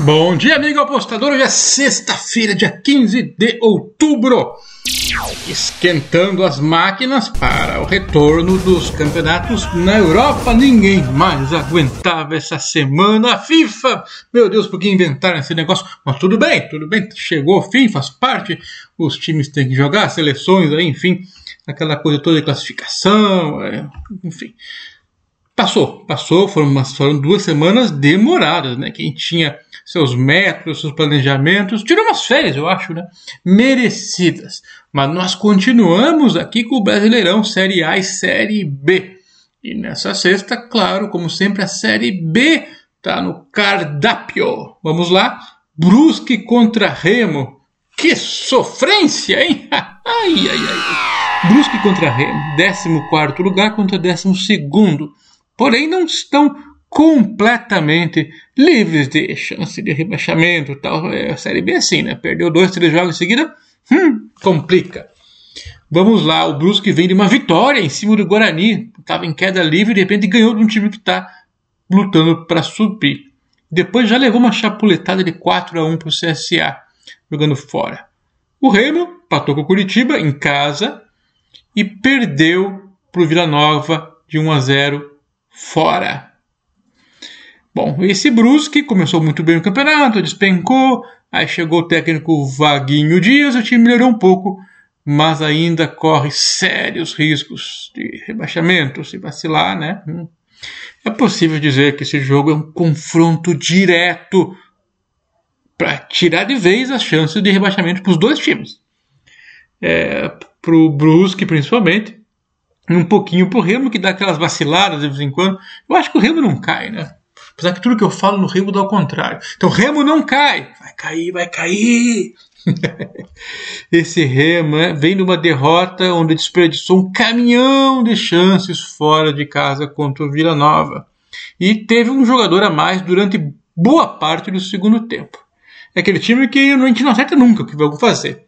Bom dia, amigo apostador. Hoje é sexta-feira, dia 15 de outubro. Esquentando as máquinas para o retorno dos campeonatos na Europa. Ninguém mais aguentava essa semana. A FIFA, meu Deus, por que inventaram esse negócio? Mas tudo bem, tudo bem. Chegou o fim, faz parte. Os times têm que jogar, seleções, aí, enfim, aquela coisa toda de classificação, é, enfim. Passou, passou, foram, foram duas semanas demoradas, né? Quem tinha seus métodos, seus planejamentos, tirou umas férias, eu acho, né? Merecidas. Mas nós continuamos aqui com o Brasileirão Série A e Série B. E nessa sexta, claro, como sempre, a Série B tá no cardápio. Vamos lá? Brusque contra Remo. Que sofrência, hein? ai, ai, ai. Brusque contra Remo, 14 lugar contra 12 porém não estão completamente livres de chance de rebaixamento tal. É, a Série B é assim, né? Perdeu dois, três jogos em seguida, hum, complica. Vamos lá, o Brusque vem de uma vitória em cima do Guarani. Estava em queda livre e de repente ganhou de um time que está lutando para subir. Depois já levou uma chapuletada de 4 a 1 para o CSA, jogando fora. O Remo patou com o Curitiba em casa e perdeu para o Vila Nova de 1 a 0 fora. Bom, esse Brusque começou muito bem o campeonato, despencou, aí chegou o técnico Vaguinho Dias, o time melhorou um pouco, mas ainda corre sérios riscos de rebaixamento, se vacilar, né? Hum. É possível dizer que esse jogo é um confronto direto para tirar de vez as chances de rebaixamento para os dois times. É, para o Brusque, principalmente, um pouquinho pro Remo, que dá aquelas vaciladas de vez em quando. Eu acho que o Remo não cai, né? Apesar que tudo que eu falo no Remo dá ao contrário. Então, Remo não cai. Vai cair, vai cair. Esse Remo né, vem de uma derrota onde desperdiçou um caminhão de chances fora de casa contra o Vila Nova. E teve um jogador a mais durante boa parte do segundo tempo. É aquele time que a gente não acerta nunca o que vai fazer.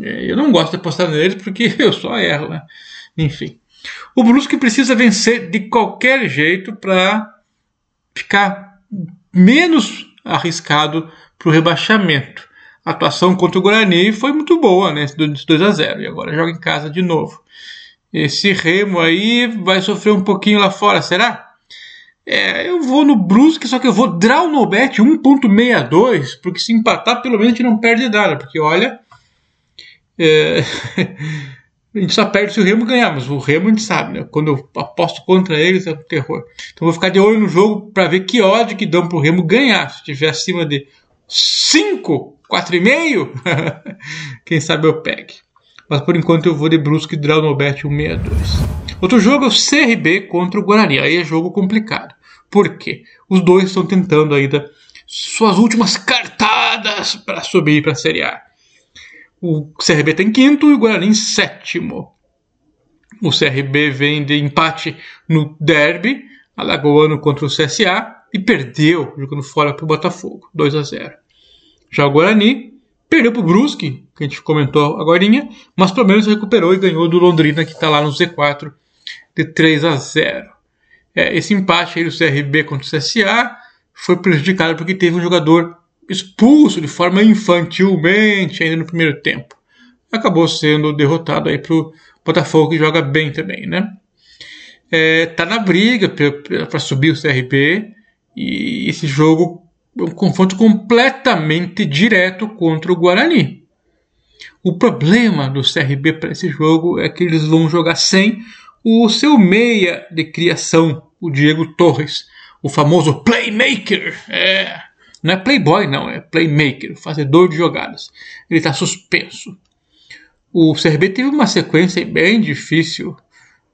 É, eu não gosto de apostar neles porque eu só erro, né? Enfim. O Brusque precisa vencer de qualquer jeito para ficar menos arriscado para o rebaixamento. A atuação contra o Guarani foi muito boa, né? 2 a 0 e agora joga em casa de novo. Esse Remo aí vai sofrer um pouquinho lá fora, será? É, eu vou no Brusque, só que eu vou draw no bet 1.62, porque se empatar pelo menos a gente não perde nada, porque olha, é, A gente só perde se o Remo ganhar, mas o Remo a gente sabe, né? Quando eu aposto contra eles é um terror. Então vou ficar de olho no jogo para ver que ódio que dão pro Remo ganhar. Se estiver acima de 5, 4,5, quem sabe eu pegue. Mas por enquanto eu vou de Brusque Draw no Bet 162. Outro jogo é o CRB contra o Guarani. Aí é jogo complicado. Por quê? Os dois estão tentando ainda suas últimas cartadas para subir para a Série A. O CRB está em quinto e o Guarani em sétimo. O CRB vem de empate no derby, alagoano contra o CSA, e perdeu jogando fora para o Botafogo, 2 a 0. Já o Guarani perdeu para o Brusque, que a gente comentou agora, mas pelo menos recuperou e ganhou do Londrina, que está lá no Z4, de 3 a 0. É, esse empate aí do CRB contra o CSA foi prejudicado porque teve um jogador expulso de forma infantilmente ainda no primeiro tempo. Acabou sendo derrotado aí pro Botafogo que joga bem também, né? É, tá na briga para subir o CRB e esse jogo é um confronto completamente direto contra o Guarani. O problema do CRB para esse jogo é que eles vão jogar sem o seu meia de criação, o Diego Torres, o famoso playmaker. É, não é playboy, não, é playmaker, fazedor de jogadas. Ele está suspenso. O CRB teve uma sequência bem difícil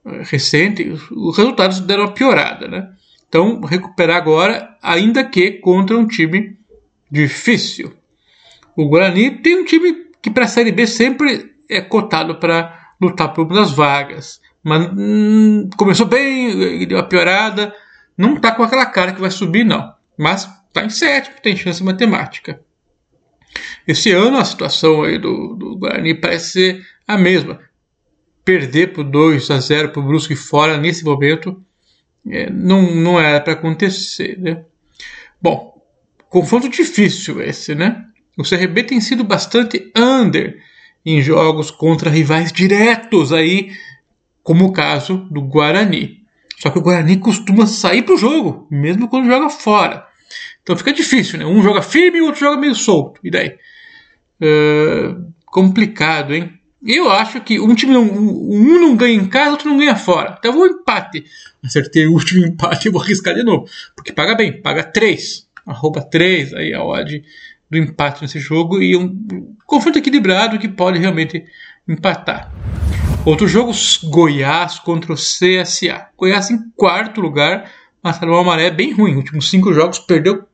eh, recente, os resultados deram uma piorada, né? Então, recuperar agora, ainda que contra um time difícil. O Guarani tem um time que para a Série B sempre é cotado para lutar por uma das vagas. Mas hum, começou bem, deu uma piorada, não está com aquela cara que vai subir, não. Mas está em sétimo, tem chance matemática. Esse ano a situação aí do, do Guarani parece ser a mesma. Perder por 2 a 0 para o Brusque fora nesse momento é, não, não era para acontecer. Né? Bom, confronto difícil esse, né? O CRB tem sido bastante under em jogos contra rivais diretos aí, como o caso do Guarani. Só que o Guarani costuma sair pro jogo, mesmo quando joga fora. Então fica difícil, né? Um joga firme e o outro joga meio solto. E daí? Uh, complicado, hein? Eu acho que um time não, um não ganha em casa, outro não ganha fora. Então, vou empate. Acertei o último empate e vou arriscar de novo. Porque paga bem, paga 3. Arroba 3 aí a odd do empate nesse jogo. E um confronto equilibrado que pode realmente empatar. Outro jogo, Goiás contra o CSA. Goiás em quarto lugar, mas tá numa maré bem ruim. Últimos cinco jogos perdeu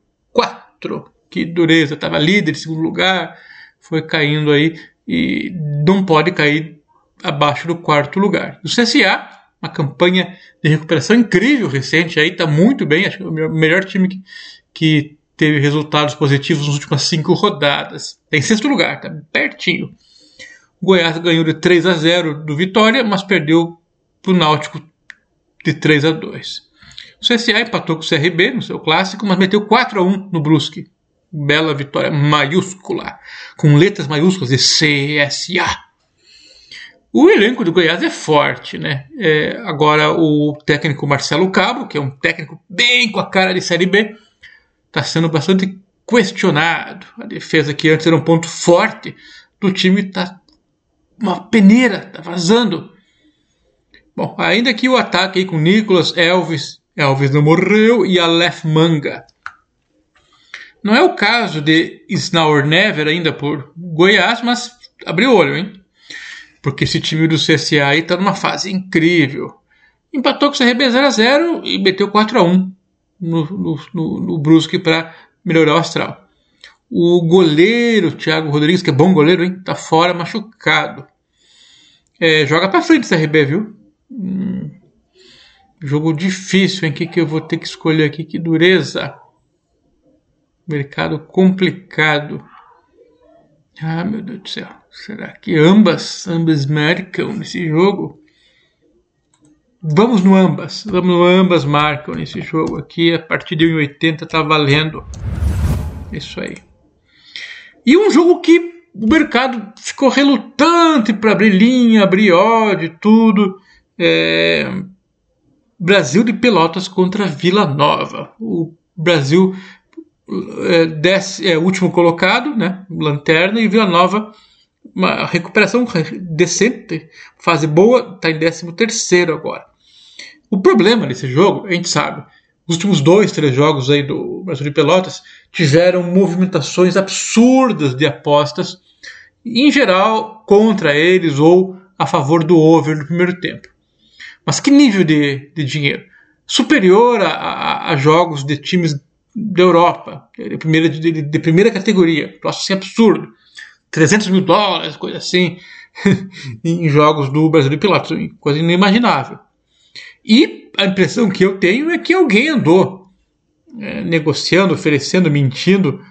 Que dureza, estava líder, segundo lugar, foi caindo aí e não pode cair abaixo do quarto lugar. O CSA, uma campanha de recuperação incrível recente, aí está muito bem, acho que é o melhor time que, que teve resultados positivos nas últimas cinco rodadas. Tem sexto lugar, está pertinho. O Goiás ganhou de 3 a 0 do Vitória, mas perdeu para o Náutico de 3 a 2. O CSA empatou com o CRB no seu clássico, mas meteu 4 a 1 no Brusque bela vitória maiúscula, com letras maiúsculas de CSA. O elenco do Goiás é forte, né? É, agora o técnico Marcelo Cabo, que é um técnico bem com a cara de Série B, está sendo bastante questionado. A defesa que antes era um ponto forte do time está uma peneira, está vazando. Bom, ainda que o ataque aí com Nicolas, Elvis, Elvis não morreu e Aleph Manga não é o caso de Snauer Never ainda por Goiás, mas abriu o olho, hein? Porque esse time do CSA está numa fase incrível. Empatou com o CRB 0x0 e meteu 4x1 no, no, no, no Brusque para melhorar o astral. O goleiro Thiago Rodrigues, que é bom goleiro, hein? Tá fora, machucado. É, joga para frente o CRB, viu? Hum, jogo difícil? O que, que eu vou ter que escolher aqui? Que dureza! Mercado complicado. Ah, meu Deus do céu. Será que ambas, ambas marcam nesse jogo? Vamos no ambas. Vamos no ambas marcam nesse jogo aqui. A partir de 1,80 tá valendo. Isso aí. E um jogo que o mercado ficou relutante para abrir linha, abrir ódio, tudo. É... Brasil de Pelotas contra Vila Nova. O Brasil é, desce, é, último colocado, né? Lanterna, e Vila Nova, uma recuperação decente, fase boa, está em 13 terceiro agora. O problema desse jogo, a gente sabe, os últimos dois, três jogos aí do Brasil de Pelotas tiveram movimentações absurdas de apostas, em geral contra eles ou a favor do over no primeiro tempo. Mas que nível de, de dinheiro? Superior a, a, a jogos de times da Europa, de primeira, de, de primeira categoria. Troço assim absurdo. 300 mil dólares, coisa assim, em jogos do Brasil de Pilotos, coisa inimaginável. E a impressão que eu tenho é que alguém andou é, negociando, oferecendo, mentindo,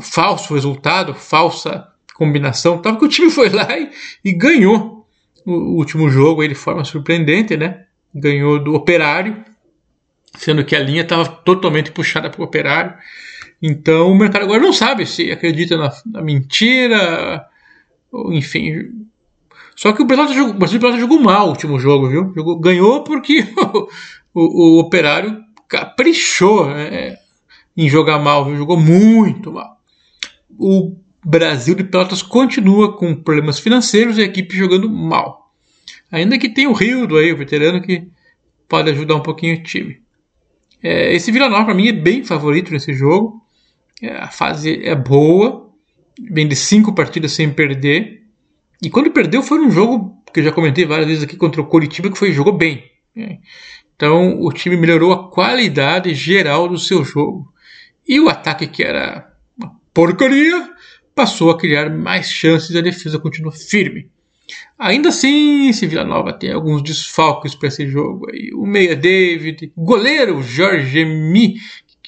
falso resultado, falsa combinação, tal, que o time foi lá e, e ganhou o último jogo aí de forma surpreendente, né? Ganhou do Operário sendo que a linha estava totalmente puxada para o operário. Então o mercado agora não sabe se acredita na, na mentira, ou, enfim. Só que o Brasil jogou, o Brasil jogou mal o último jogo, viu? Jogou, ganhou porque o, o, o, operário caprichou né, em jogar mal, viu? jogou muito mal. O Brasil de Pelotas continua com problemas financeiros e a equipe jogando mal. Ainda que tem o Rildo aí, o veterano, que pode ajudar um pouquinho o time. É, esse Vila Nova para mim é bem favorito nesse jogo. É, a fase é boa, vem de cinco partidas sem perder. E quando perdeu foi um jogo que eu já comentei várias vezes aqui contra o Coritiba que foi jogou bem. Né? Então o time melhorou a qualidade geral do seu jogo. E o ataque que era uma porcaria passou a criar mais chances e a defesa continua firme. Ainda assim, esse Vila Nova tem alguns desfalques para esse jogo. Aí. O meia David, goleiro Jorge Mi,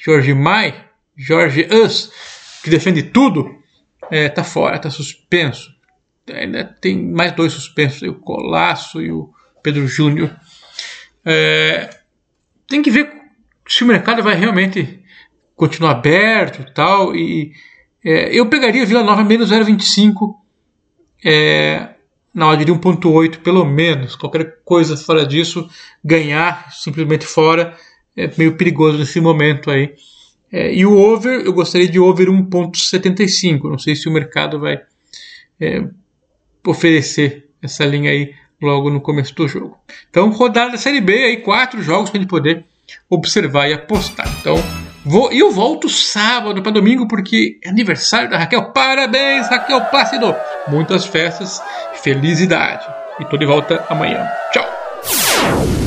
Jorge Mai, Jorge Us, que defende tudo, é, tá fora, tá suspenso. Ainda tem mais dois suspensos, aí, o Colasso e o Pedro Júnior. É, tem que ver se o mercado vai realmente continua aberto e tal. E é, eu pegaria Vila Nova menos 0,25 é, na ordem de 1,8 pelo menos. Qualquer coisa fora disso, ganhar simplesmente fora é meio perigoso nesse momento aí. É, e o over, eu gostaria de over 1,75. Não sei se o mercado vai é, oferecer essa linha aí logo no começo do jogo. Então, rodada da Série B aí, quatro jogos para a gente poder observar e apostar. Então, vou, eu volto sábado para domingo porque é aniversário da Raquel. Parabéns, Raquel Plácido! Muitas festas, felicidade. E tô de volta amanhã. Tchau!